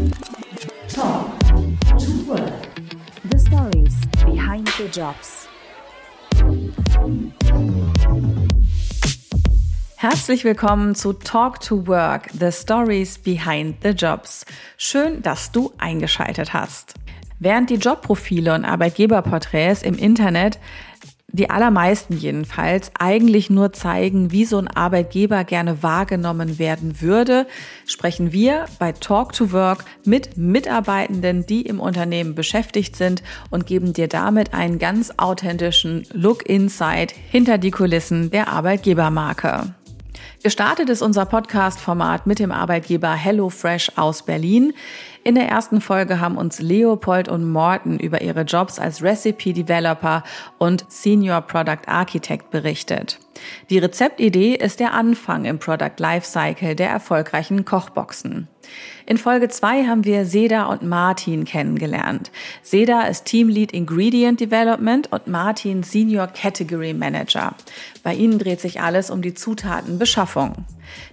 Talk to Work. The stories behind the jobs. Herzlich willkommen zu Talk to Work, The Stories Behind the Jobs. Schön, dass du eingeschaltet hast. Während die Jobprofile und Arbeitgeberporträts im Internet die allermeisten jedenfalls eigentlich nur zeigen, wie so ein Arbeitgeber gerne wahrgenommen werden würde, sprechen wir bei Talk to Work mit Mitarbeitenden, die im Unternehmen beschäftigt sind und geben dir damit einen ganz authentischen Look Inside hinter die Kulissen der Arbeitgebermarke. Gestartet ist unser Podcast-Format mit dem Arbeitgeber HelloFresh aus Berlin. In der ersten Folge haben uns Leopold und Morten über ihre Jobs als Recipe Developer und Senior Product Architect berichtet. Die Rezeptidee ist der Anfang im Product Lifecycle der erfolgreichen Kochboxen. In Folge 2 haben wir Seda und Martin kennengelernt. Seda ist Teamlead Ingredient Development und Martin Senior Category Manager. Bei ihnen dreht sich alles um die Zutatenbeschaffung.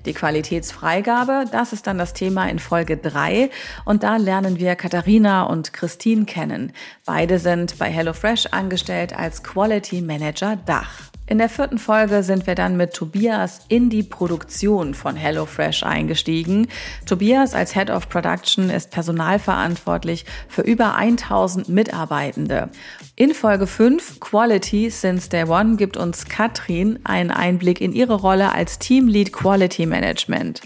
Die Qualitätsfreigabe, das ist dann das Thema in Folge 3 und da lernen wir Katharina und Christine kennen. Beide sind bei HelloFresh angestellt als Quality Manager Dach. In der vierten Folge sind wir dann mit Tobias in die Produktion von HelloFresh eingestiegen. Tobias als Head of Production ist personalverantwortlich für über 1000 Mitarbeitende. In Folge 5 Quality Since Day One gibt uns Katrin einen Einblick in ihre Rolle als Teamlead Quality Management.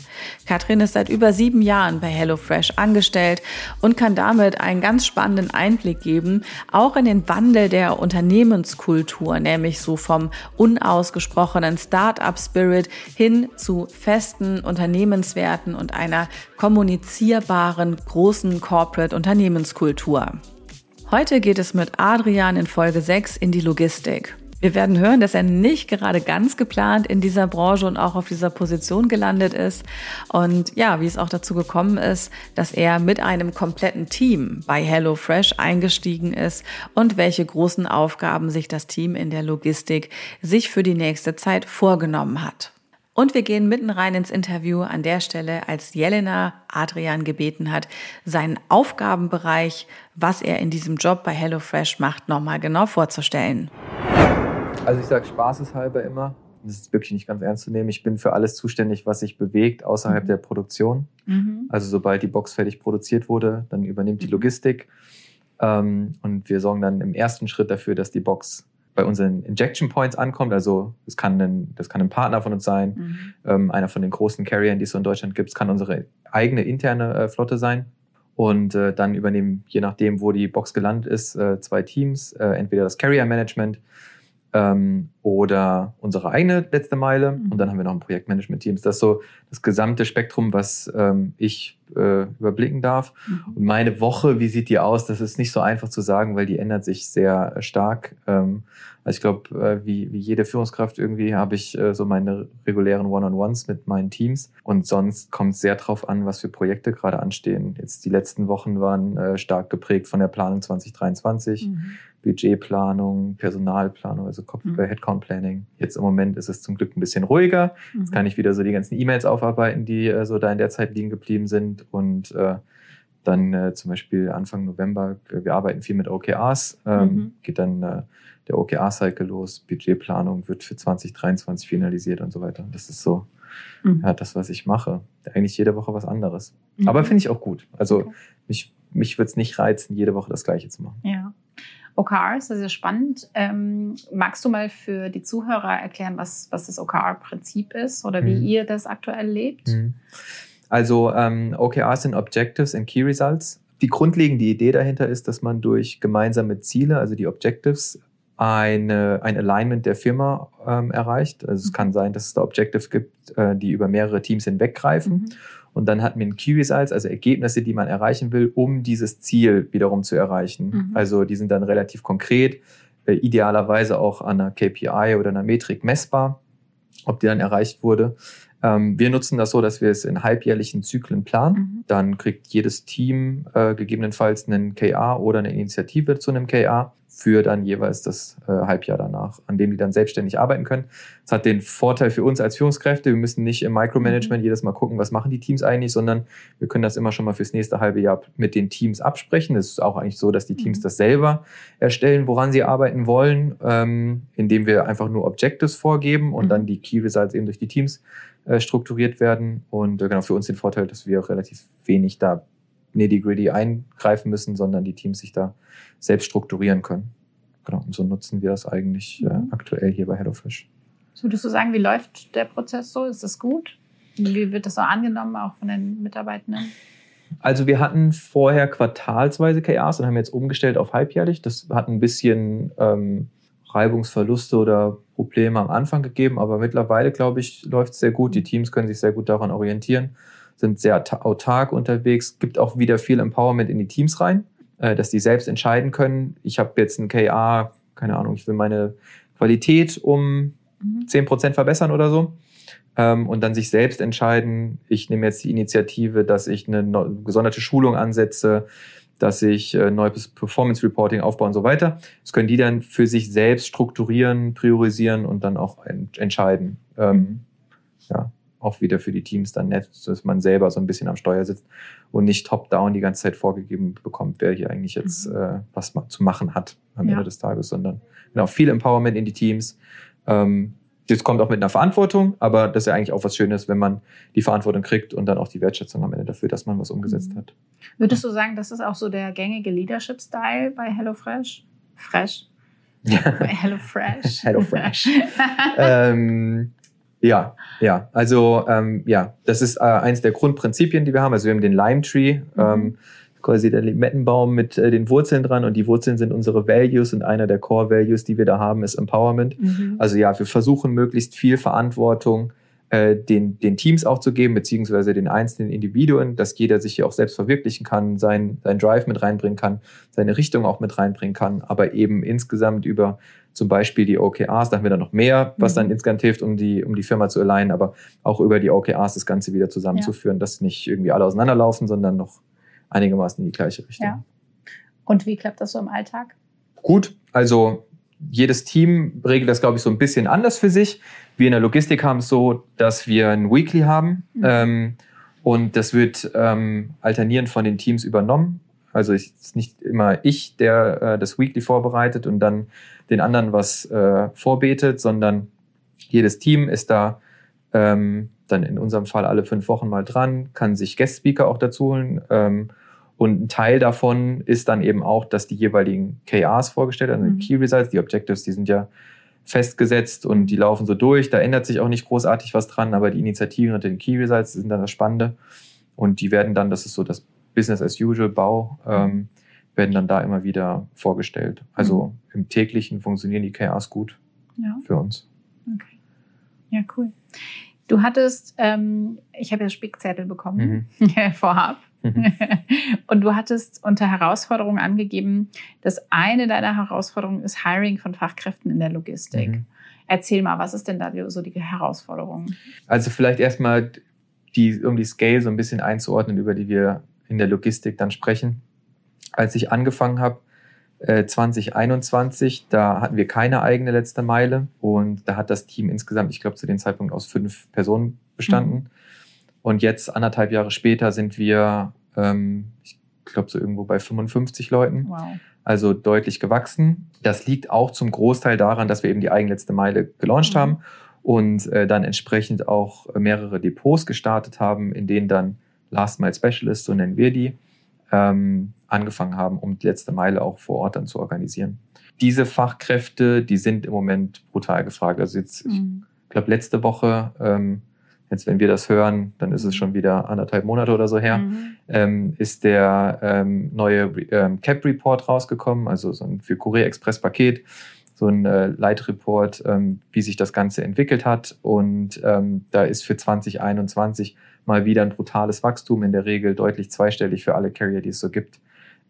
Katrin ist seit über sieben Jahren bei HelloFresh angestellt und kann damit einen ganz spannenden Einblick geben, auch in den Wandel der Unternehmenskultur, nämlich so vom unausgesprochenen Start-up-Spirit hin zu festen Unternehmenswerten und einer kommunizierbaren großen Corporate-Unternehmenskultur. Heute geht es mit Adrian in Folge 6 in die Logistik. Wir werden hören, dass er nicht gerade ganz geplant in dieser Branche und auch auf dieser Position gelandet ist. Und ja, wie es auch dazu gekommen ist, dass er mit einem kompletten Team bei HelloFresh eingestiegen ist und welche großen Aufgaben sich das Team in der Logistik sich für die nächste Zeit vorgenommen hat. Und wir gehen mitten rein ins Interview an der Stelle, als Jelena Adrian gebeten hat, seinen Aufgabenbereich, was er in diesem Job bei HelloFresh macht, nochmal genau vorzustellen. Also ich sage spaßeshalber immer, das ist wirklich nicht ganz ernst zu nehmen, ich bin für alles zuständig, was sich bewegt außerhalb mhm. der Produktion. Mhm. Also sobald die Box fertig produziert wurde, dann übernimmt die mhm. Logistik. Ähm, und wir sorgen dann im ersten Schritt dafür, dass die Box bei unseren Injection Points ankommt. Also das kann ein, das kann ein Partner von uns sein, mhm. ähm, einer von den großen Carriern, die es so in Deutschland gibt. Es kann unsere eigene interne äh, Flotte sein. Und äh, dann übernehmen, je nachdem, wo die Box gelandet ist, äh, zwei Teams. Äh, entweder das Carrier Management, ähm, oder unsere eigene letzte Meile. Mhm. Und dann haben wir noch ein Projektmanagement-Team. Das ist so das gesamte Spektrum, was ähm, ich äh, überblicken darf. Mhm. Und meine Woche, wie sieht die aus? Das ist nicht so einfach zu sagen, weil die ändert sich sehr stark. Ähm, also ich glaube, äh, wie, wie jede Führungskraft irgendwie habe ich äh, so meine regulären One-on-Ones mit meinen Teams. Und sonst kommt es sehr drauf an, was für Projekte gerade anstehen. Jetzt die letzten Wochen waren äh, stark geprägt von der Planung 2023. Mhm. Budgetplanung, Personalplanung, also Kopf mhm. Headcount Planning. Jetzt im Moment ist es zum Glück ein bisschen ruhiger. Mhm. Jetzt kann ich wieder so die ganzen E-Mails aufarbeiten, die äh, so da in der Zeit liegen geblieben sind und äh, dann äh, zum Beispiel Anfang November, äh, wir arbeiten viel mit OKRs, ähm, mhm. geht dann äh, der OKR-Cycle los, Budgetplanung wird für 2023 finalisiert und so weiter. Das ist so mhm. ja, das, was ich mache. Eigentlich jede Woche was anderes. Mhm. Aber finde ich auch gut. Also okay. mich, mich würde es nicht reizen, jede Woche das Gleiche zu machen. Ja. OKRs, das ist ja spannend. Ähm, magst du mal für die Zuhörer erklären, was, was das OKR-Prinzip ist oder wie mhm. ihr das aktuell lebt? Mhm. Also ähm, OKRs sind Objectives and Key Results. Die grundlegende Idee dahinter ist, dass man durch gemeinsame Ziele, also die Objectives, eine, ein Alignment der Firma ähm, erreicht. Also es mhm. kann sein, dass es da Objectives gibt, äh, die über mehrere Teams hinweggreifen. Mhm. Und dann hat man Key Results, also Ergebnisse, die man erreichen will, um dieses Ziel wiederum zu erreichen. Mhm. Also die sind dann relativ konkret, äh, idealerweise auch an einer KPI oder einer Metrik messbar, ob die dann erreicht wurde. Ähm, wir nutzen das so, dass wir es in halbjährlichen Zyklen planen. Mhm. Dann kriegt jedes Team äh, gegebenenfalls einen KA oder eine Initiative zu einem KA für dann jeweils das äh, Halbjahr danach, an dem die dann selbstständig arbeiten können. Das hat den Vorteil für uns als Führungskräfte, wir müssen nicht im Micromanagement mhm. jedes Mal gucken, was machen die Teams eigentlich, sondern wir können das immer schon mal fürs nächste halbe Jahr mit den Teams absprechen. Es ist auch eigentlich so, dass die Teams mhm. das selber erstellen, woran sie arbeiten wollen, ähm, indem wir einfach nur Objectives vorgeben und dann die Key Results eben durch die Teams äh, strukturiert werden. Und äh, genau für uns den Vorteil, dass wir relativ wenig da nitty-gritty eingreifen müssen, sondern die Teams sich da selbst strukturieren können. Genau, und so nutzen wir das eigentlich äh, mhm. aktuell hier bei HelloFresh. So, würdest du sagen, wie läuft der Prozess so? Ist das gut? Wie wird das so angenommen, auch von den Mitarbeitenden? Also wir hatten vorher quartalsweise KRs und haben jetzt umgestellt auf halbjährlich. Das hat ein bisschen ähm, Reibungsverluste oder Probleme am Anfang gegeben, aber mittlerweile, glaube ich, läuft es sehr gut. Die Teams können sich sehr gut daran orientieren, sind sehr autark unterwegs, gibt auch wieder viel Empowerment in die Teams rein, äh, dass die selbst entscheiden können. Ich habe jetzt ein KA, keine Ahnung, ich will meine Qualität um mhm. 10% verbessern oder so. Ähm, und dann sich selbst entscheiden, ich nehme jetzt die Initiative, dass ich eine gesonderte Schulung ansetze, dass ich äh, neues Performance Reporting aufbaue und so weiter. Das können die dann für sich selbst strukturieren, priorisieren und dann auch ent entscheiden. Ähm, ja, auch wieder für die Teams dann nett, dass man selber so ein bisschen am Steuer sitzt und nicht top-down die ganze Zeit vorgegeben bekommt, wer hier eigentlich jetzt mhm. äh, was zu machen hat am ja. Ende des Tages, sondern genau viel Empowerment in die Teams. Ähm, das kommt auch mit einer Verantwortung, aber das ist ja eigentlich auch was Schönes, wenn man die Verantwortung kriegt und dann auch die Wertschätzung am Ende dafür, dass man was umgesetzt mhm. hat. Würdest du sagen, das ist auch so der gängige Leadership-Style bei HelloFresh? Fresh? bei HelloFresh? HelloFresh. ähm, ja, ja. Also ähm, ja, das ist äh, eins der Grundprinzipien, die wir haben. Also wir haben den Lime Tree. Mhm. Ähm, quasi der Limettenbaum mit äh, den Wurzeln dran und die Wurzeln sind unsere Values und einer der Core Values, die wir da haben, ist Empowerment. Mhm. Also ja, wir versuchen möglichst viel Verantwortung äh, den, den Teams auch zu geben, beziehungsweise den einzelnen Individuen, dass jeder sich hier auch selbst verwirklichen kann, sein, sein Drive mit reinbringen kann, seine Richtung auch mit reinbringen kann, aber eben insgesamt über zum Beispiel die OKRs, da haben wir dann noch mehr, was mhm. dann insgesamt hilft, um die, um die Firma zu alignen, aber auch über die OKRs das Ganze wieder zusammenzuführen, ja. dass nicht irgendwie alle auseinanderlaufen, sondern noch einigermaßen in die gleiche Richtung. Ja. Und wie klappt das so im Alltag? Gut, also jedes Team regelt das, glaube ich, so ein bisschen anders für sich. Wir in der Logistik haben es so, dass wir ein Weekly haben mhm. ähm, und das wird ähm, alternierend von den Teams übernommen. Also es ist nicht immer ich, der äh, das Weekly vorbereitet und dann den anderen was äh, vorbetet, sondern jedes Team ist da ähm, dann in unserem Fall alle fünf Wochen mal dran, kann sich Guest-Speaker auch dazu holen ähm, und ein Teil davon ist dann eben auch, dass die jeweiligen KRs vorgestellt werden, also mhm. Key Results, die Objectives, die sind ja festgesetzt und die laufen so durch. Da ändert sich auch nicht großartig was dran, aber die Initiativen und den Key Results sind dann das Spannende. Und die werden dann, das ist so das Business as usual Bau, ähm, werden dann da immer wieder vorgestellt. Also mhm. im täglichen funktionieren die KRs gut ja. für uns. Okay. Ja, cool. Du hattest, ähm, ich habe ja Spickzettel bekommen, mhm. vorab. Mhm. Und du hattest unter Herausforderungen angegeben, dass eine deiner Herausforderungen ist Hiring von Fachkräften in der Logistik. Mhm. Erzähl mal, was ist denn da so die Herausforderung? Also vielleicht erstmal, die, um die Scale so ein bisschen einzuordnen, über die wir in der Logistik dann sprechen. Als ich angefangen habe, 2021, da hatten wir keine eigene letzte Meile und da hat das Team insgesamt, ich glaube, zu dem Zeitpunkt aus fünf Personen bestanden. Mhm. Und jetzt, anderthalb Jahre später, sind wir, ähm, ich glaube, so irgendwo bei 55 Leuten. Wow. Also deutlich gewachsen. Das liegt auch zum Großteil daran, dass wir eben die eigenletzte Meile gelauncht mhm. haben und äh, dann entsprechend auch mehrere Depots gestartet haben, in denen dann Last Mile Specialists, so nennen wir die, ähm, angefangen haben, um die letzte Meile auch vor Ort dann zu organisieren. Diese Fachkräfte, die sind im Moment brutal gefragt. Also jetzt, mhm. ich glaube, letzte Woche ähm, jetzt wenn wir das hören, dann ist es schon wieder anderthalb Monate oder so her, mhm. ähm, ist der ähm, neue ähm, Cap Report rausgekommen, also so ein für Courier Express Paket, so ein äh, Leitreport, ähm, wie sich das Ganze entwickelt hat. Und ähm, da ist für 2021 mal wieder ein brutales Wachstum, in der Regel deutlich zweistellig für alle Carrier, die es so gibt,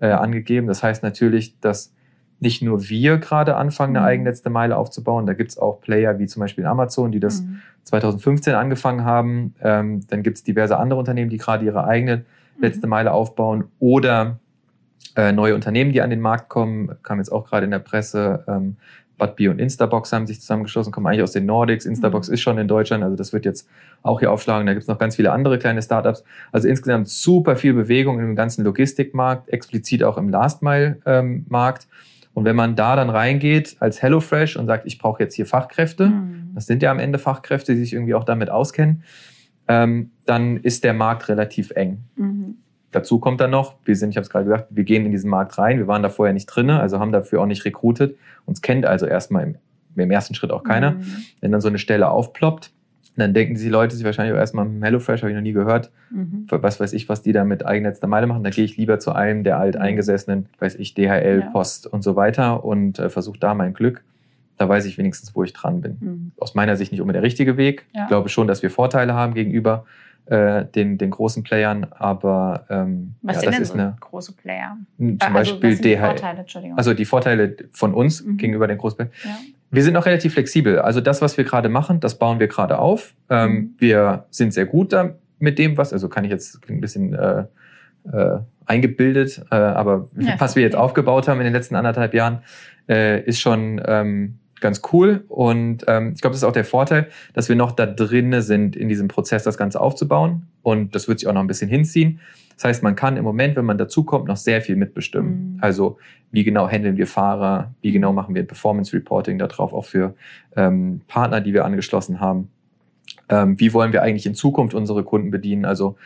äh, angegeben. Das heißt natürlich, dass nicht nur wir gerade anfangen, eine mhm. eigene letzte Meile aufzubauen. Da gibt es auch Player wie zum Beispiel Amazon, die das mhm. 2015 angefangen haben. Ähm, dann gibt es diverse andere Unternehmen, die gerade ihre eigene mhm. letzte Meile aufbauen oder äh, neue Unternehmen, die an den Markt kommen, kam jetzt auch gerade in der Presse. Ähm, Budbee und Instabox haben sich zusammengeschlossen, kommen eigentlich aus den Nordics. Instabox mhm. ist schon in Deutschland, also das wird jetzt auch hier aufschlagen. Da gibt es noch ganz viele andere kleine Startups. Also insgesamt super viel Bewegung im ganzen Logistikmarkt, explizit auch im Last-Mile-Markt. Ähm, und wenn man da dann reingeht als HelloFresh und sagt, ich brauche jetzt hier Fachkräfte, mhm. das sind ja am Ende Fachkräfte, die sich irgendwie auch damit auskennen, ähm, dann ist der Markt relativ eng. Mhm. Dazu kommt dann noch, wir sind, ich habe es gerade gesagt, wir gehen in diesen Markt rein, wir waren da vorher nicht drin, also haben dafür auch nicht rekrutiert. Uns kennt also erstmal im, im ersten Schritt auch keiner. Mhm. Wenn dann so eine Stelle aufploppt, dann denken die Leute sich wahrscheinlich auch erstmal, HelloFresh habe ich noch nie gehört. Mhm. Was weiß ich, was die da mit eigennetzter Meile machen. Da gehe ich lieber zu einem der alteingesessenen, weiß ich, DHL, ja. Post und so weiter und äh, versuche da mein Glück. Da weiß ich wenigstens, wo ich dran bin. Mhm. Aus meiner Sicht nicht immer der richtige Weg. Ja. Ich glaube schon, dass wir Vorteile haben gegenüber äh, den, den großen Playern, aber ähm, was ja, sind das denn ist so eine große Player? Zum also, Beispiel DHL. Die Vorteile, also die Vorteile von uns mhm. gegenüber den großen Playern. Ja. Wir sind auch relativ flexibel. Also das, was wir gerade machen, das bauen wir gerade auf. Ähm, mhm. Wir sind sehr gut da mit dem, was, also kann ich jetzt ein bisschen äh, äh, eingebildet, äh, aber ja, was wir jetzt aufgebaut haben in den letzten anderthalb Jahren, äh, ist schon ähm, ganz cool. Und ähm, ich glaube, das ist auch der Vorteil, dass wir noch da drinne sind, in diesem Prozess das Ganze aufzubauen. Und das wird sich auch noch ein bisschen hinziehen. Das heißt, man kann im Moment, wenn man dazukommt, noch sehr viel mitbestimmen. Mhm. Also wie genau handeln wir Fahrer, wie genau machen wir Performance Reporting darauf, auch für ähm, Partner, die wir angeschlossen haben. Ähm, wie wollen wir eigentlich in Zukunft unsere Kunden bedienen? Also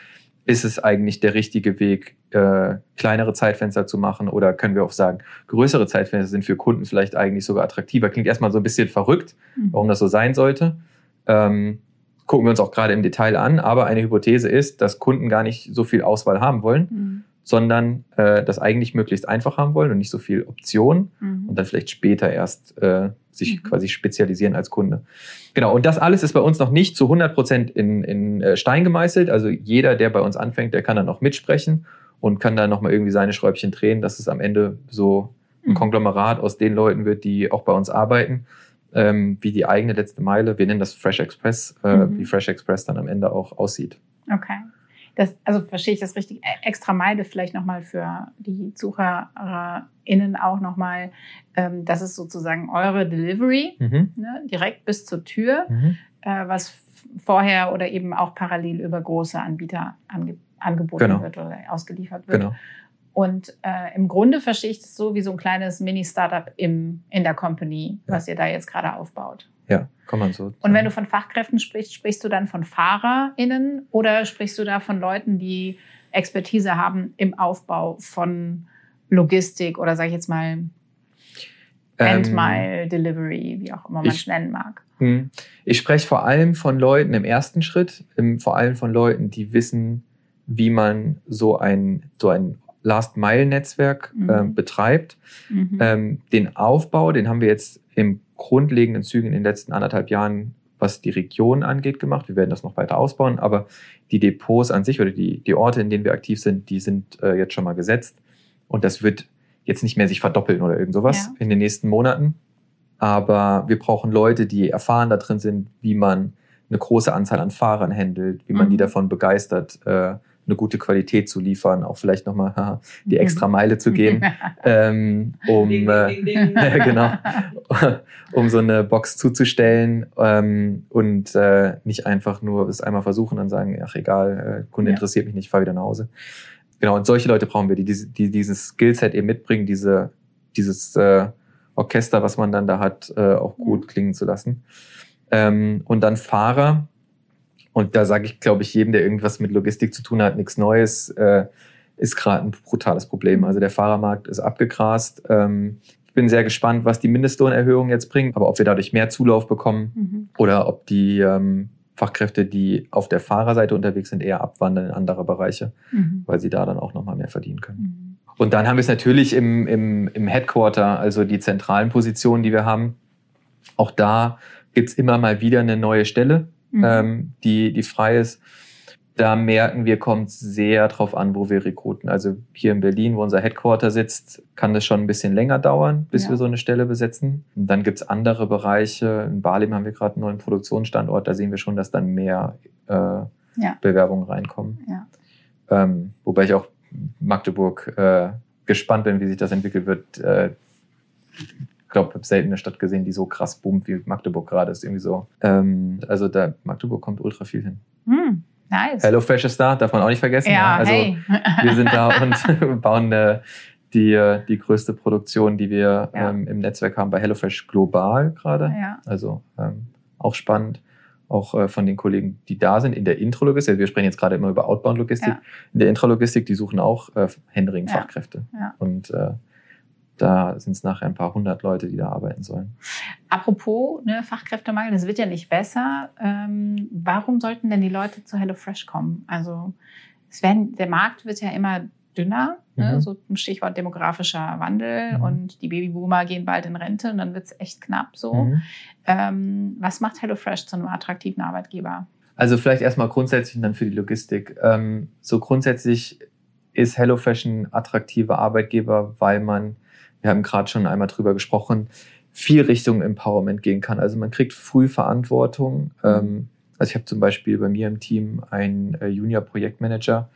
ist es eigentlich der richtige Weg, äh, kleinere Zeitfenster zu machen oder können wir auch sagen, größere Zeitfenster sind für Kunden vielleicht eigentlich sogar attraktiver? Klingt erstmal so ein bisschen verrückt, mhm. warum das so sein sollte. Ähm, gucken wir uns auch gerade im Detail an, aber eine Hypothese ist, dass Kunden gar nicht so viel Auswahl haben wollen, mhm. sondern äh, das eigentlich möglichst einfach haben wollen und nicht so viel Option mhm. und dann vielleicht später erst äh, sich mhm. quasi spezialisieren als Kunde. Genau, und das alles ist bei uns noch nicht zu 100 Prozent in, in äh, Stein gemeißelt. Also jeder, der bei uns anfängt, der kann dann noch mitsprechen und kann dann nochmal irgendwie seine Schräubchen drehen, dass es am Ende so ein mhm. Konglomerat aus den Leuten wird, die auch bei uns arbeiten, ähm, wie die eigene letzte Meile, wir nennen das Fresh Express, äh, mhm. wie Fresh Express dann am Ende auch aussieht. Okay das, also verstehe ich das richtig, äh, extra Meile vielleicht nochmal für die ZuhörerInnen auch nochmal, ähm, das ist sozusagen eure Delivery, mhm. ne, direkt bis zur Tür, mhm. äh, was vorher oder eben auch parallel über große Anbieter ange angeboten genau. wird oder ausgeliefert wird. Genau. Und äh, im Grunde verstehe ich das so wie so ein kleines Mini-Startup in der Company, ja. was ihr da jetzt gerade aufbaut. Ja, kann man so. Sagen. Und wenn du von Fachkräften sprichst, sprichst du dann von FahrerInnen oder sprichst du da von Leuten, die Expertise haben im Aufbau von Logistik oder sag ich jetzt mal ähm, Delivery, wie auch immer man es nennen mag? Hm. Ich spreche vor allem von Leuten im ersten Schritt, vor allem von Leuten, die wissen, wie man so ein, so ein Last-Mile-Netzwerk mhm. äh, betreibt. Mhm. Ähm, den Aufbau, den haben wir jetzt im grundlegenden Zügen in den letzten anderthalb Jahren, was die Region angeht, gemacht. Wir werden das noch weiter ausbauen, aber die Depots an sich oder die, die Orte, in denen wir aktiv sind, die sind äh, jetzt schon mal gesetzt. Und das wird jetzt nicht mehr sich verdoppeln oder irgend sowas ja. in den nächsten Monaten. Aber wir brauchen Leute, die erfahren da drin sind, wie man eine große Anzahl an Fahrern handelt, wie man mhm. die davon begeistert, äh, eine gute Qualität zu liefern, auch vielleicht nochmal die extra Meile zu gehen, ähm, um, äh, genau, um so eine Box zuzustellen ähm, und äh, nicht einfach nur es einmal versuchen und sagen, ach egal, äh, Kunde ja. interessiert mich nicht, ich fahre wieder nach Hause. Genau, und solche Leute brauchen wir, die, die, die dieses Skillset eben mitbringen, diese, dieses äh, Orchester, was man dann da hat, äh, auch gut klingen zu lassen. Ähm, und dann Fahrer, und da sage ich, glaube ich, jedem, der irgendwas mit Logistik zu tun hat, nichts Neues, äh, ist gerade ein brutales Problem. Also der Fahrermarkt ist abgegrast. Ähm, ich bin sehr gespannt, was die Mindestlohnerhöhung jetzt bringt, aber ob wir dadurch mehr Zulauf bekommen mhm. oder ob die ähm, Fachkräfte, die auf der Fahrerseite unterwegs sind, eher abwandern in andere Bereiche, mhm. weil sie da dann auch nochmal mehr verdienen können. Mhm. Und dann haben wir es natürlich im, im, im Headquarter, also die zentralen Positionen, die wir haben. Auch da gibt's immer mal wieder eine neue Stelle, mhm. ähm, die, die frei ist. da merken wir, kommt sehr drauf an, wo wir rekruten. Also hier in Berlin, wo unser Headquarter sitzt, kann das schon ein bisschen länger dauern, bis ja. wir so eine Stelle besetzen. Und dann gibt's andere Bereiche. In Barlim haben wir gerade einen neuen Produktionsstandort. Da sehen wir schon, dass dann mehr äh, ja. Bewerbungen reinkommen. Ja. Ähm, wobei ich auch Magdeburg äh, gespannt bin, wie sich das entwickelt wird. Äh, glaube, ich habe selten eine Stadt gesehen, die so krass boomt wie Magdeburg gerade ist. Irgendwie so. Ähm, also da Magdeburg kommt ultra viel hin. Hm. Nice. HelloFresh ist da, darf man auch nicht vergessen. Ja, ja. Also hey. wir sind da und bauen äh, die, die größte Produktion, die wir ja. ähm, im Netzwerk haben bei HelloFresh global gerade. Ja. Also ähm, auch spannend. Auch äh, von den Kollegen, die da sind in der Intralogistik. Also wir sprechen jetzt gerade immer über Outbound-Logistik. Ja. In der Intralogistik, die suchen auch äh, händeringend Fachkräfte. Und äh, da sind es nachher ein paar hundert Leute, die da arbeiten sollen. Apropos ne, Fachkräftemangel, das wird ja nicht besser. Ähm, warum sollten denn die Leute zu HelloFresh kommen? Also werden, der Markt wird ja immer dünner, ne? mhm. ne, so ein Stichwort demografischer Wandel mhm. und die Babyboomer gehen bald in Rente und dann wird es echt knapp so. Mhm. Ähm, was macht HelloFresh zu einem attraktiven Arbeitgeber? Also vielleicht erstmal grundsätzlich und dann für die Logistik. Ähm, so grundsätzlich ist HelloFresh ein attraktiver Arbeitgeber, weil man wir haben gerade schon einmal drüber gesprochen, viel Richtung Empowerment gehen kann. Also man kriegt früh Verantwortung. Ähm, also ich habe zum Beispiel bei mir im Team einen äh, Junior-Projektmanager,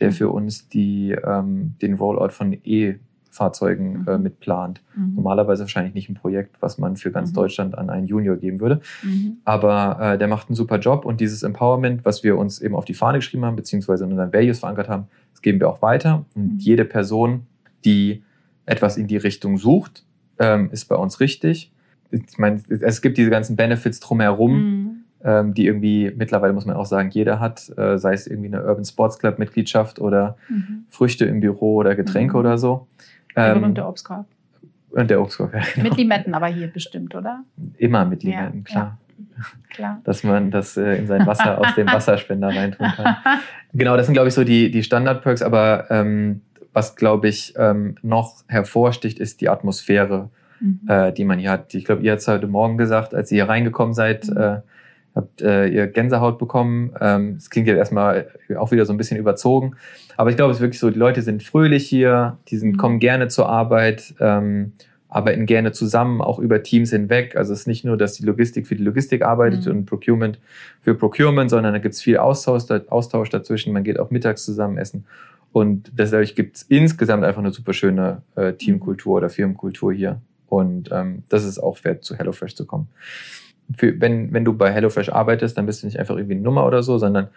der für uns die, ähm, den Rollout von E-Fahrzeugen äh, mhm. mitplant. Mhm. Normalerweise wahrscheinlich nicht ein Projekt, was man für ganz mhm. Deutschland an einen Junior geben würde. Mhm. Aber äh, der macht einen super Job und dieses Empowerment, was wir uns eben auf die Fahne geschrieben haben, beziehungsweise in unseren Values verankert haben, das geben wir auch weiter. Und mhm. jede Person, die etwas in die Richtung sucht, ähm, ist bei uns richtig. Ich meine, es gibt diese ganzen Benefits drumherum, mhm. ähm, die irgendwie mittlerweile muss man auch sagen, jeder hat, äh, sei es irgendwie eine Urban Sports Club Mitgliedschaft oder mhm. Früchte im Büro oder Getränke mhm. oder so. Ähm, und der Obstkorb. Und der Obstkorb, ja. Genau. Mit Limetten aber hier bestimmt, oder? Immer mit Limetten, ja, klar. Ja. Klar. Dass man das äh, in sein Wasser aus dem Wasserspender reintun kann. Genau, das sind, glaube ich, so die, die Standard-Perks, aber ähm, was, glaube ich, ähm, noch hervorsticht, ist die Atmosphäre, mhm. äh, die man hier hat. Ich glaube, ihr habt es heute Morgen gesagt, als ihr hier reingekommen seid, mhm. äh, habt äh, ihr Gänsehaut bekommen. Ähm, das klingt jetzt erstmal auch wieder so ein bisschen überzogen. Aber ich glaube, es ist wirklich so, die Leute sind fröhlich hier, die sind, mhm. kommen gerne zur Arbeit, ähm, arbeiten gerne zusammen, auch über Teams hinweg. Also es ist nicht nur, dass die Logistik für die Logistik arbeitet mhm. und Procurement für Procurement, sondern da gibt es viel Austausch, Austausch dazwischen. Man geht auch mittags zusammen essen. Und dadurch gibt es insgesamt einfach eine super schöne äh, Teamkultur oder Firmenkultur hier. Und ähm, das ist auch wert, zu HelloFresh zu kommen. Für, wenn, wenn du bei HelloFresh arbeitest, dann bist du nicht einfach irgendwie eine Nummer oder so, sondern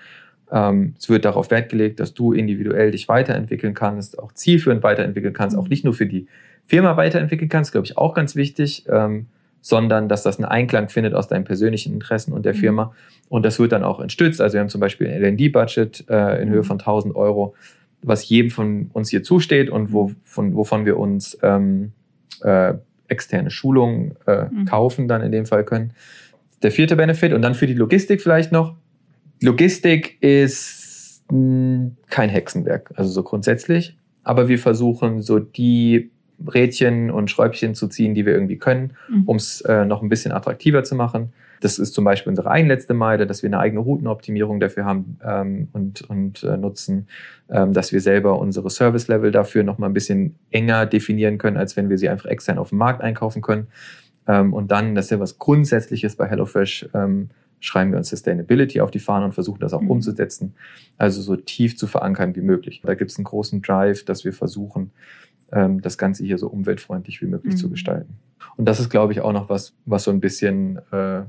ähm, es wird darauf Wert gelegt, dass du individuell dich weiterentwickeln kannst, auch zielführend weiterentwickeln kannst, auch nicht nur für die Firma weiterentwickeln kannst, glaube ich auch ganz wichtig, ähm, sondern dass das einen Einklang findet aus deinen persönlichen Interessen und der mhm. Firma. Und das wird dann auch entstützt. Also wir haben zum Beispiel ein LD-Budget äh, in Höhe mhm. von 1000 Euro, was jedem von uns hier zusteht und wo, von, wovon wir uns ähm, äh, externe Schulungen äh, mhm. kaufen, dann in dem Fall können. Der vierte Benefit und dann für die Logistik vielleicht noch. Logistik ist mh, kein Hexenwerk, also so grundsätzlich, aber wir versuchen so die Rädchen und Schräubchen zu ziehen, die wir irgendwie können, mhm. um es äh, noch ein bisschen attraktiver zu machen. Das ist zum Beispiel unsere eigenletzte Meile, dass wir eine eigene Routenoptimierung dafür haben ähm, und, und äh, nutzen, ähm, dass wir selber unsere Service-Level dafür noch mal ein bisschen enger definieren können, als wenn wir sie einfach extern auf dem Markt einkaufen können. Ähm, und dann, das ist ja was Grundsätzliches bei HelloFresh, ähm, schreiben wir uns Sustainability auf die Fahne und versuchen das auch mhm. umzusetzen. Also so tief zu verankern wie möglich. Da gibt es einen großen Drive, dass wir versuchen, ähm, das Ganze hier so umweltfreundlich wie möglich mhm. zu gestalten. Und das ist, glaube ich, auch noch was, was so ein bisschen äh,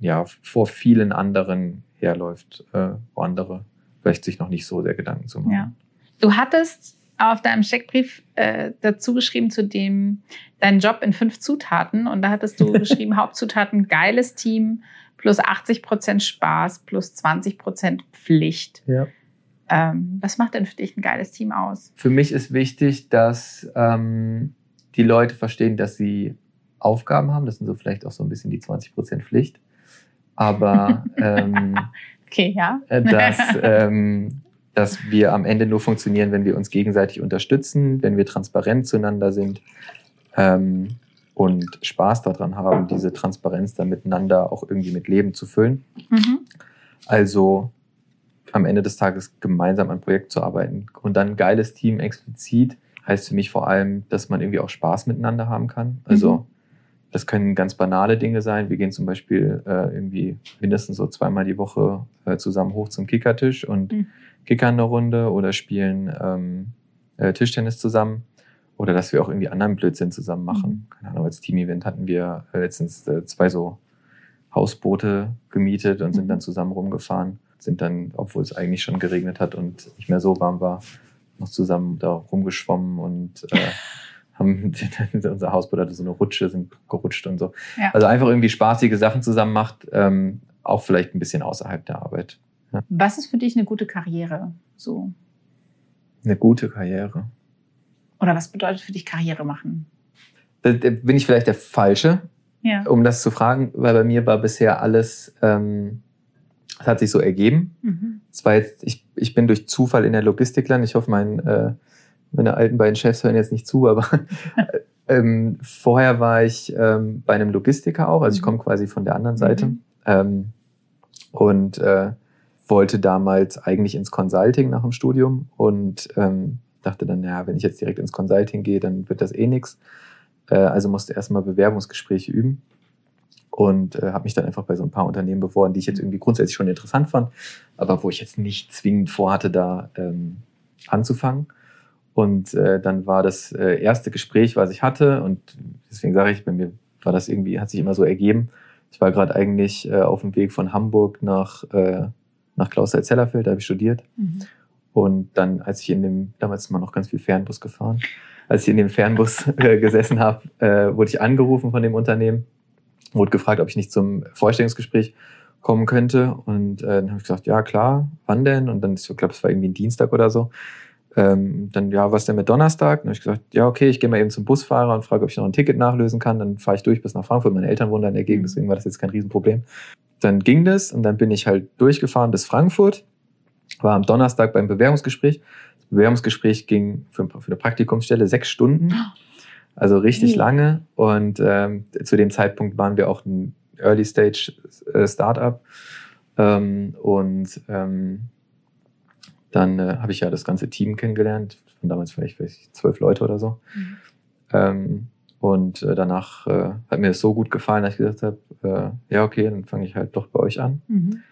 ja, vor vielen anderen herläuft, äh, wo andere vielleicht sich noch nicht so sehr Gedanken zu machen. Ja. Du hattest auf deinem Steckbrief äh, dazu geschrieben zu dem deinen Job in fünf Zutaten und da hattest du geschrieben Hauptzutaten geiles Team plus 80 Prozent Spaß plus 20 Prozent Pflicht. Ja. Ähm, was macht denn für dich ein geiles Team aus? Für mich ist wichtig, dass ähm, die Leute verstehen, dass sie Aufgaben haben. Das sind so vielleicht auch so ein bisschen die 20 Prozent Pflicht aber ähm, okay, ja. Äh, dass, ähm, dass wir am Ende nur funktionieren, wenn wir uns gegenseitig unterstützen, wenn wir transparent zueinander sind ähm, und Spaß daran haben, diese Transparenz dann miteinander auch irgendwie mit Leben zu füllen. Mhm. Also am Ende des Tages gemeinsam an Projekt zu arbeiten. Und dann geiles Team explizit heißt für mich vor allem, dass man irgendwie auch Spaß miteinander haben kann. Also mhm. Das können ganz banale Dinge sein. Wir gehen zum Beispiel äh, irgendwie mindestens so zweimal die Woche äh, zusammen hoch zum Kickertisch und mhm. kickern eine Runde oder spielen ähm, äh, Tischtennis zusammen. Oder dass wir auch irgendwie anderen Blödsinn zusammen machen. Mhm. Keine Ahnung, als Team-Event hatten wir äh, letztens äh, zwei so Hausboote gemietet und sind mhm. dann zusammen rumgefahren. Sind dann, obwohl es eigentlich schon geregnet hat und nicht mehr so warm war, noch zusammen da rumgeschwommen und äh, haben unser Hausboot hatte so eine Rutsche, sind gerutscht und so. Ja. Also einfach irgendwie spaßige Sachen zusammen macht, ähm, auch vielleicht ein bisschen außerhalb der Arbeit. Ja. Was ist für dich eine gute Karriere? So eine gute Karriere. Oder was bedeutet für dich Karriere machen? Da bin ich vielleicht der Falsche, ja. um das zu fragen, weil bei mir war bisher alles, ähm, es hat sich so ergeben. Mhm. Es war jetzt, ich, ich bin durch Zufall in der Logistik gelandet. Ich hoffe, mein, äh, meine alten beiden Chefs hören jetzt nicht zu, aber ähm, vorher war ich ähm, bei einem Logistiker auch, also ich mhm. komme quasi von der anderen Seite. Mhm. Ähm, und äh, wollte damals eigentlich ins Consulting nach dem Studium und ähm, dachte dann, ja, wenn ich jetzt direkt ins Consulting gehe, dann wird das eh nix. Äh, also musste erstmal Bewerbungsgespräche üben und äh, habe mich dann einfach bei so ein paar Unternehmen beworben, die ich jetzt irgendwie grundsätzlich schon interessant fand, aber wo ich jetzt nicht zwingend vorhatte, da ähm, anzufangen. Und äh, dann war das äh, erste Gespräch, was ich hatte, und deswegen sage ich, bei mir war das irgendwie, hat sich immer so ergeben. Ich war gerade eigentlich äh, auf dem Weg von Hamburg nach, äh, nach Klausthal-Zellerfeld, da habe ich studiert. Mhm. Und dann, als ich in dem, damals mal noch ganz viel Fernbus gefahren, als ich in dem Fernbus äh, gesessen habe, äh, wurde ich angerufen von dem Unternehmen, wurde gefragt, ob ich nicht zum Vorstellungsgespräch kommen könnte. Und äh, dann habe ich gesagt, ja klar, wann denn? Und dann, ich glaube, es war irgendwie ein Dienstag oder so. Ähm, dann, ja, was denn mit Donnerstag? Dann habe ich gesagt, ja, okay, ich gehe mal eben zum Busfahrer und frage, ob ich noch ein Ticket nachlösen kann. Dann fahre ich durch bis nach Frankfurt. Meine Eltern wohnen da in der Gegend, mhm. deswegen war das jetzt kein Riesenproblem. Dann ging das und dann bin ich halt durchgefahren bis Frankfurt, war am Donnerstag beim Bewerbungsgespräch. Das Bewerbungsgespräch ging für, für eine Praktikumsstelle sechs Stunden, also richtig mhm. lange. Und ähm, zu dem Zeitpunkt waren wir auch ein Early Stage äh, Startup. Ähm, und ähm, dann äh, habe ich ja das ganze Team kennengelernt, von damals vielleicht, vielleicht zwölf Leute oder so. Mhm. Ähm, und äh, danach äh, hat mir das so gut gefallen, dass ich gesagt habe, äh, ja, okay, dann fange ich halt doch bei euch an. Mhm.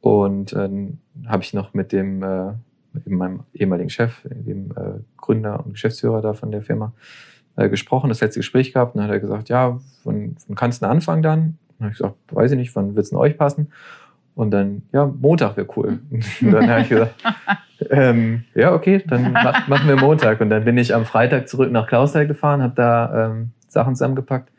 Und dann habe ich noch mit dem, äh, mit meinem ehemaligen Chef, dem äh, Gründer und Geschäftsführer da von der Firma, äh, gesprochen, das letzte Gespräch gehabt. Und dann hat er gesagt, ja, wann, wann kannst du anfangen dann? Dann habe ich gesagt, weiß ich nicht, wann wird es denn euch passen? Und dann, ja, Montag wäre cool. Und dann habe ich gesagt, ähm, ja, okay, dann mach, machen wir Montag. Und dann bin ich am Freitag zurück nach Klausthal gefahren, habe da ähm, Sachen zusammengepackt,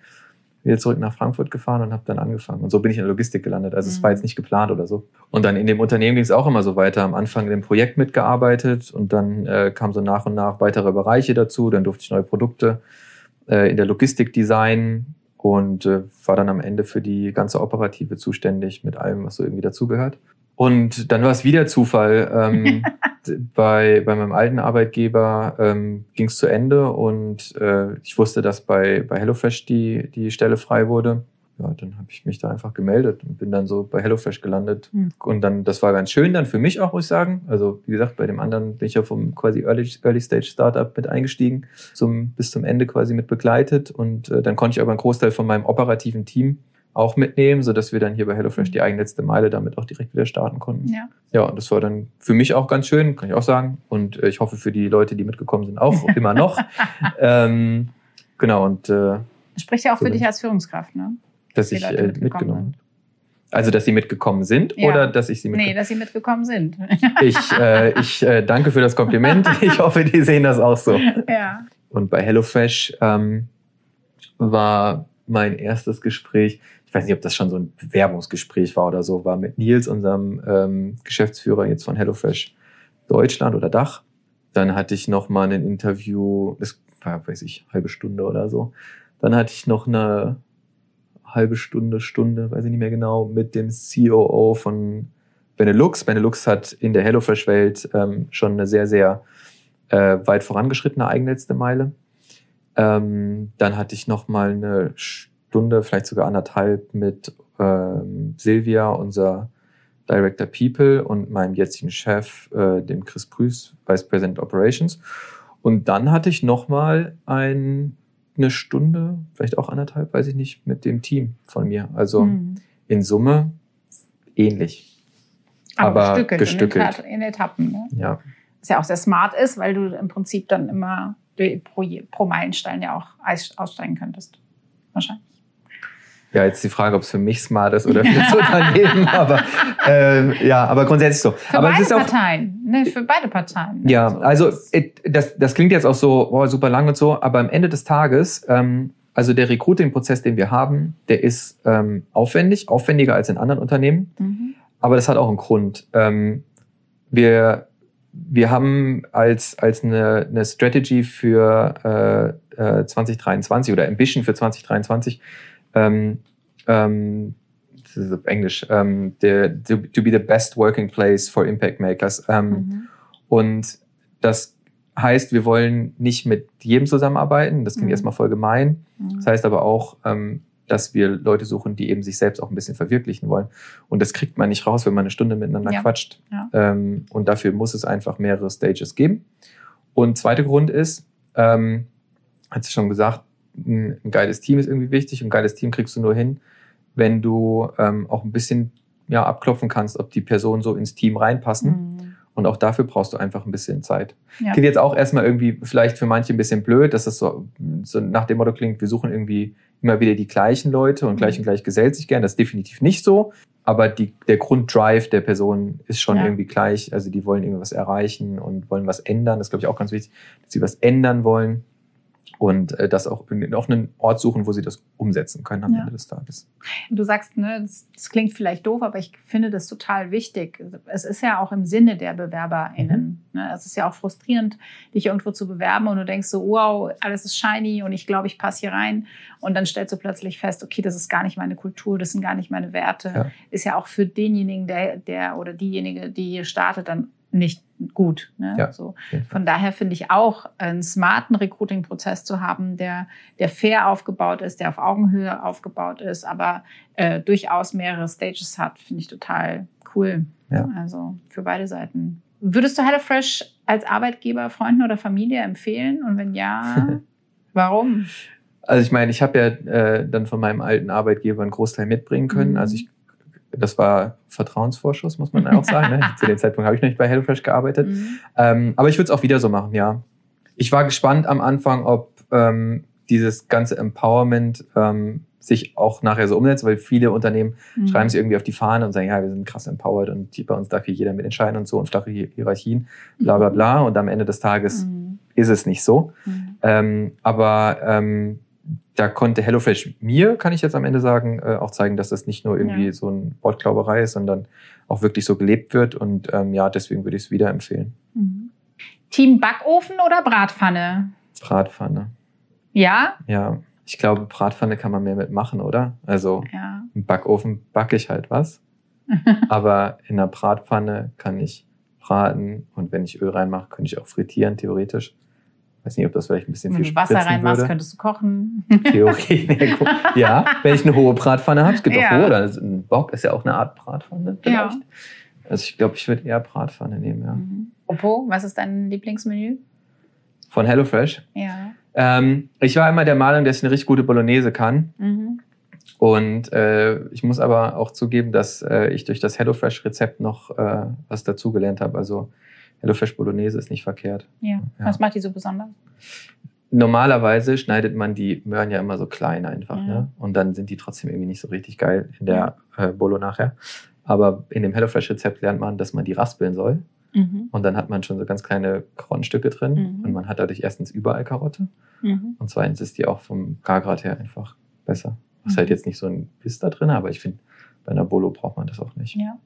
wieder zurück nach Frankfurt gefahren und habe dann angefangen. Und so bin ich in der Logistik gelandet. Also mhm. es war mhm. jetzt nicht geplant oder so. Und dann in dem Unternehmen ging es auch immer so weiter. Am Anfang in dem Projekt mitgearbeitet und dann äh, kamen so nach und nach weitere Bereiche dazu. Dann durfte ich neue Produkte äh, in der Logistik designen und äh, war dann am Ende für die ganze Operative zuständig mit allem, was so irgendwie dazugehört. Und dann war es wieder Zufall. Ähm, bei, bei meinem alten Arbeitgeber ähm, ging es zu Ende und äh, ich wusste, dass bei, bei HelloFresh die, die Stelle frei wurde. Ja, dann habe ich mich da einfach gemeldet und bin dann so bei HelloFresh gelandet. Mhm. Und dann, das war ganz schön dann für mich auch, muss ich sagen. Also, wie gesagt, bei dem anderen bin ich ja vom quasi Early, Early Stage Startup mit eingestiegen, zum, bis zum Ende quasi mit begleitet. Und äh, dann konnte ich aber einen Großteil von meinem operativen Team auch mitnehmen, sodass wir dann hier bei HelloFresh die eigenletzte Meile damit auch direkt wieder starten konnten. Ja. ja, und das war dann für mich auch ganz schön, kann ich auch sagen. Und äh, ich hoffe für die Leute, die mitgekommen sind, auch immer noch. ähm, genau, und äh, Spricht ja auch für dich als Führungskraft, ne? Dass, ich äh, mitgenommen also, dass sie mitgekommen sind ja. oder dass ich sie mitgekommen Nee, dass sie mitgekommen sind. ich äh, ich äh, danke für das Kompliment. Ich hoffe, die sehen das auch so. Ja. Und bei HelloFresh ähm, war mein erstes Gespräch weiß nicht, ob das schon so ein Bewerbungsgespräch war oder so, war mit Nils, unserem ähm, Geschäftsführer jetzt von HelloFresh Deutschland oder Dach. Dann hatte ich noch mal ein Interview, das war, weiß ich, halbe Stunde oder so. Dann hatte ich noch eine halbe Stunde, Stunde, weiß ich nicht mehr genau, mit dem COO von Benelux. Benelux hat in der HelloFresh-Welt ähm, schon eine sehr, sehr äh, weit vorangeschrittene eigenletzte Meile. Ähm, dann hatte ich noch mal eine Stunde, vielleicht sogar anderthalb mit ähm, Silvia, unser Director People und meinem jetzigen Chef, äh, dem Chris Prüß, Vice President Operations. Und dann hatte ich nochmal ein, eine Stunde, vielleicht auch anderthalb, weiß ich nicht, mit dem Team von mir. Also mhm. in Summe ähnlich. Aber, aber gestückelt, gestückelt. In, Etappen. Ne? Ja. Was ja auch sehr smart ist, weil du im Prinzip dann immer pro, pro Meilenstein ja auch aussteigen könntest. Wahrscheinlich. Ja, jetzt die Frage, ob es für mich smart ist oder für das Unternehmen. aber äh, ja, aber grundsätzlich so. Für aber beide Parteien. Ne, für beide Parteien. Ja, also das, das klingt jetzt auch so oh, super lang und so, aber am Ende des Tages, ähm, also der Recruiting-Prozess, den wir haben, der ist ähm, aufwendig, aufwendiger als in anderen Unternehmen. Mhm. Aber das hat auch einen Grund. Ähm, wir, wir haben als, als eine, eine Strategy für äh, äh, 2023 oder Ambition für 2023 ähm, ähm, das ist auf Englisch, ähm, the, to, to, be the best working place for impact makers. Ähm, mhm. Und das heißt, wir wollen nicht mit jedem zusammenarbeiten. Das klingt mhm. erstmal voll gemein. Mhm. Das heißt aber auch, ähm, dass wir Leute suchen, die eben sich selbst auch ein bisschen verwirklichen wollen. Und das kriegt man nicht raus, wenn man eine Stunde miteinander ja. quatscht. Ja. Ähm, und dafür muss es einfach mehrere Stages geben. Und zweiter Grund ist, ähm, hat sie schon gesagt, ein, ein, geiles Team ist irgendwie wichtig und ein geiles Team kriegst du nur hin, wenn du ähm, auch ein bisschen ja, abklopfen kannst, ob die Personen so ins Team reinpassen. Mhm. Und auch dafür brauchst du einfach ein bisschen Zeit. Ja. Klingt jetzt auch erstmal irgendwie vielleicht für manche ein bisschen blöd, dass das so, so nach dem Motto klingt, wir suchen irgendwie immer wieder die gleichen Leute und mhm. gleich und gleich gesellt sich gern. Das ist definitiv nicht so. Aber die, der Grunddrive der Person ist schon ja. irgendwie gleich. Also die wollen irgendwas erreichen und wollen was ändern. Das ist, glaube ich, auch ganz wichtig, dass sie was ändern wollen und äh, das auch auf einen Ort suchen, wo sie das umsetzen können am ja. Ende des Tages. Du sagst, ne, das, das, klingt vielleicht doof, aber ich finde das total wichtig. Es ist ja auch im Sinne der BewerberInnen. Mhm. Ne? Es ist ja auch frustrierend, dich irgendwo zu bewerben und du denkst so, wow, alles ist shiny und ich glaube, ich passe hier rein. Und dann stellst du plötzlich fest, okay, das ist gar nicht meine Kultur, das sind gar nicht meine Werte. Ja. Ist ja auch für denjenigen, der, der oder diejenige, die hier startet, dann nicht gut. Ne? Ja, so. Von daher finde ich auch, einen smarten Recruiting-Prozess zu haben, der, der fair aufgebaut ist, der auf Augenhöhe aufgebaut ist, aber äh, durchaus mehrere Stages hat, finde ich total cool. Ja. Also für beide Seiten. Würdest du HelloFresh als Arbeitgeber Freunden oder Familie empfehlen? Und wenn ja, warum? Also ich meine, ich habe ja äh, dann von meinem alten Arbeitgeber einen Großteil mitbringen können. Mhm. Also ich das war Vertrauensvorschuss, muss man auch sagen. Ne? Zu dem Zeitpunkt habe ich noch nicht bei HelloFresh gearbeitet. Mhm. Ähm, aber ich würde es auch wieder so machen, ja. Ich war gespannt am Anfang, ob ähm, dieses ganze Empowerment ähm, sich auch nachher so umsetzt, weil viele Unternehmen mhm. schreiben sich irgendwie auf die Fahne und sagen, ja, wir sind krass empowered und bei uns darf hier jeder mitentscheiden und so und flache Hierarchien, bla bla bla. Und am Ende des Tages mhm. ist es nicht so. Mhm. Ähm, aber ähm, da konnte HelloFresh mir, kann ich jetzt am Ende sagen, äh, auch zeigen, dass das nicht nur irgendwie ja. so ein Wortglauberei ist, sondern auch wirklich so gelebt wird. Und ähm, ja, deswegen würde ich es wieder empfehlen. Mhm. Team Backofen oder Bratpfanne? Bratpfanne. Ja? Ja. Ich glaube, Bratpfanne kann man mehr mitmachen, oder? Also ja. im Backofen backe ich halt was. aber in der Bratpfanne kann ich braten und wenn ich Öl reinmache, könnte ich auch frittieren, theoretisch weiß nicht, ob das vielleicht ein bisschen wenn viel Wenn du Wasser reinmachst, würde. könntest du kochen. Theorie. ja, wenn ich eine hohe Bratpfanne habe, es gibt ja. auch hohe, dann ist ein Bock ist ja auch eine Art Bratpfanne vielleicht. Ja. Also ich glaube, ich würde eher Bratpfanne nehmen, ja. Mhm. Apropos, was ist dein Lieblingsmenü? Von HelloFresh? Ja. Ähm, ich war immer der Meinung, dass ich eine richtig gute Bolognese kann. Mhm. Und äh, ich muss aber auch zugeben, dass äh, ich durch das HelloFresh-Rezept noch äh, was dazugelernt habe. Also HelloFresh Bolognese ist nicht verkehrt. Ja. ja. Was macht die so besonders? Normalerweise schneidet man die Möhren ja immer so klein einfach. Ja. Ne? Und dann sind die trotzdem irgendwie nicht so richtig geil in der äh, Bolo nachher. Aber in dem HelloFresh-Rezept lernt man, dass man die raspeln soll. Mhm. Und dann hat man schon so ganz kleine Karottstücke drin. Mhm. Und man hat dadurch erstens überall Karotte. Mhm. Und zweitens ist die auch vom Gargrad her einfach besser. Ist halt mhm. jetzt nicht so ein Biss da drin, aber ich finde, bei einer Bolo braucht man das auch nicht. Ja.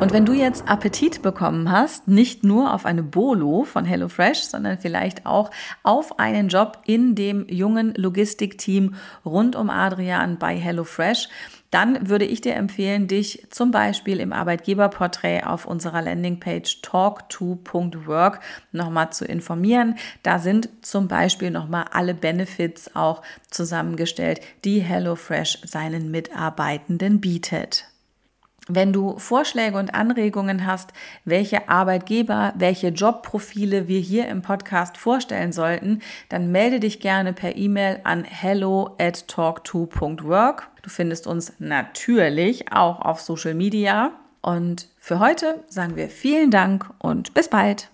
Und wenn du jetzt Appetit bekommen hast, nicht nur auf eine Bolo von HelloFresh, sondern vielleicht auch auf einen Job in dem jungen Logistikteam rund um Adrian bei HelloFresh, dann würde ich dir empfehlen, dich zum Beispiel im Arbeitgeberporträt auf unserer Landingpage talk2.work nochmal zu informieren. Da sind zum Beispiel nochmal alle Benefits auch zusammengestellt, die HelloFresh seinen Mitarbeitenden bietet. Wenn du Vorschläge und Anregungen hast, welche Arbeitgeber, welche Jobprofile wir hier im Podcast vorstellen sollten, dann melde dich gerne per E-Mail an hello at talk2.work. Du findest uns natürlich auch auf Social Media. Und für heute sagen wir vielen Dank und bis bald.